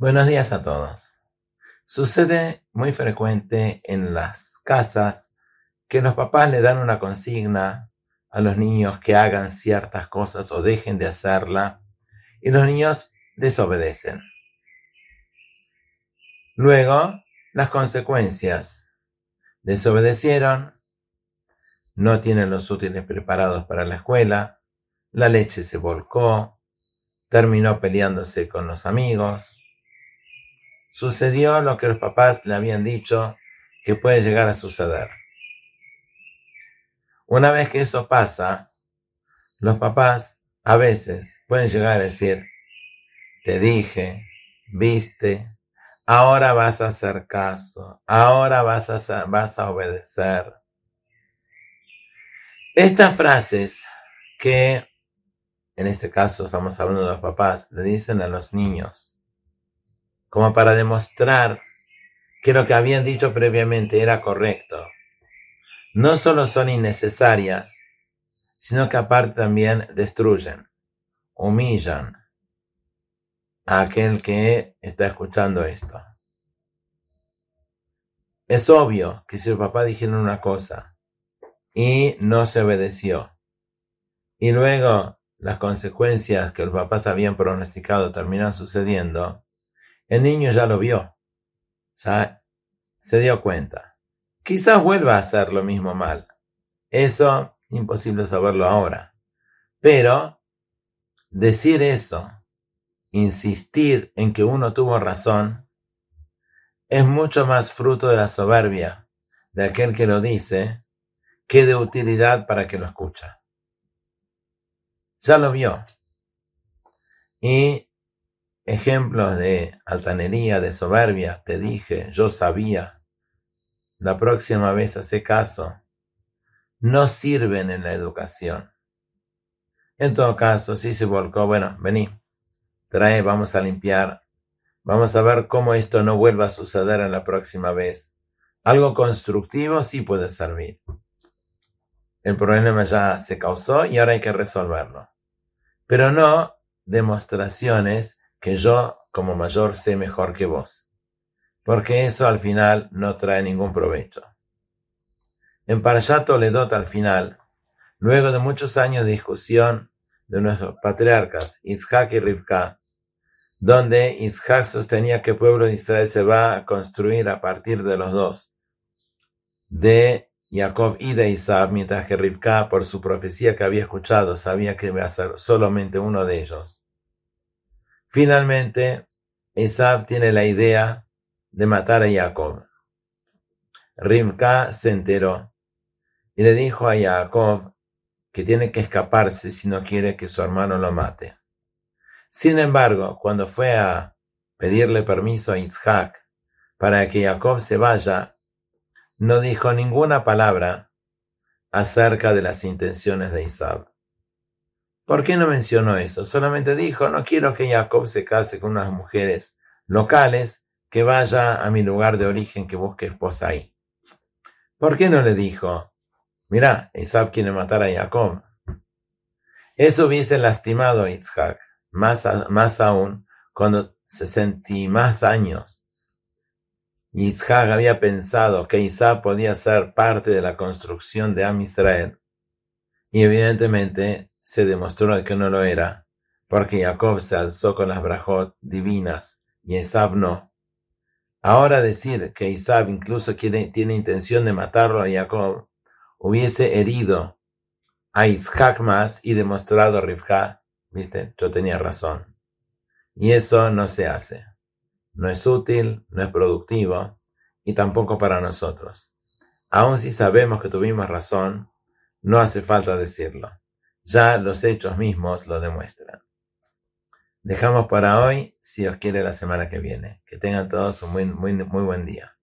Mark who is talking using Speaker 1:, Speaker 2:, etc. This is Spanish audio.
Speaker 1: Buenos días a todos. Sucede muy frecuente en las casas que los papás le dan una consigna a los niños que hagan ciertas cosas o dejen de hacerla y los niños desobedecen. Luego, las consecuencias. Desobedecieron, no tienen los útiles preparados para la escuela, la leche se volcó, terminó peleándose con los amigos. Sucedió lo que los papás le habían dicho que puede llegar a suceder. Una vez que eso pasa, los papás a veces pueden llegar a decir, te dije, viste, ahora vas a hacer caso, ahora vas a, vas a obedecer. Estas frases que, en este caso estamos hablando de los papás, le dicen a los niños, como para demostrar que lo que habían dicho previamente era correcto, no solo son innecesarias, sino que aparte también destruyen, humillan a aquel que está escuchando esto. Es obvio que si el papá dijeron una cosa y no se obedeció. Y luego las consecuencias que los papás habían pronosticado terminan sucediendo, el niño ya lo vio, ya se dio cuenta. Quizás vuelva a hacer lo mismo mal. Eso, imposible saberlo ahora. Pero decir eso, insistir en que uno tuvo razón, es mucho más fruto de la soberbia de aquel que lo dice que de utilidad para que lo escucha. Ya lo vio. Y ejemplos de altanería, de soberbia, te dije, yo sabía, la próxima vez hace caso, no sirven en la educación. En todo caso, si se volcó, bueno, vení, trae, vamos a limpiar, vamos a ver cómo esto no vuelva a suceder en la próxima vez. Algo constructivo sí puede servir. El problema ya se causó y ahora hay que resolverlo. Pero no demostraciones que yo como mayor sé mejor que vos. Porque eso al final no trae ningún provecho. En Parashat Toledot al final, luego de muchos años de discusión de nuestros patriarcas, Isaac y Rivka, donde Isaac sostenía que el pueblo de Israel se va a construir a partir de los dos, de Jacob y de Isaac, mientras que Rivka, por su profecía que había escuchado, sabía que iba a ser solamente uno de ellos. Finalmente, Isaac tiene la idea de matar a Jacob. Rivka se enteró y le dijo a Jacob que tiene que escaparse si no quiere que su hermano lo mate. Sin embargo, cuando fue a pedirle permiso a Isaac para que Jacob se vaya, no dijo ninguna palabra acerca de las intenciones de Isaac. ¿Por qué no mencionó eso? Solamente dijo, no quiero que Jacob se case con unas mujeres locales, que vaya a mi lugar de origen, que busque esposa ahí. ¿Por qué no le dijo, mira, Isaac quiere matar a Jacob? Eso hubiese lastimado a Isaac, más, más aún cuando sesenta más años Yitzhak había pensado que Isaac podía ser parte de la construcción de Am Israel, y evidentemente se demostró que no lo era, porque Jacob se alzó con las brajot divinas y Isaac no. Ahora decir que Isaac incluso tiene intención de matarlo a Jacob hubiese herido a Isaac más y demostrado a Rivka, viste, yo tenía razón. Y eso no se hace no es útil, no es productivo y tampoco para nosotros. Aun si sabemos que tuvimos razón, no hace falta decirlo. Ya los hechos mismos lo demuestran. Dejamos para hoy, si os quiere, la semana que viene. Que tengan todos un muy, muy, muy buen día.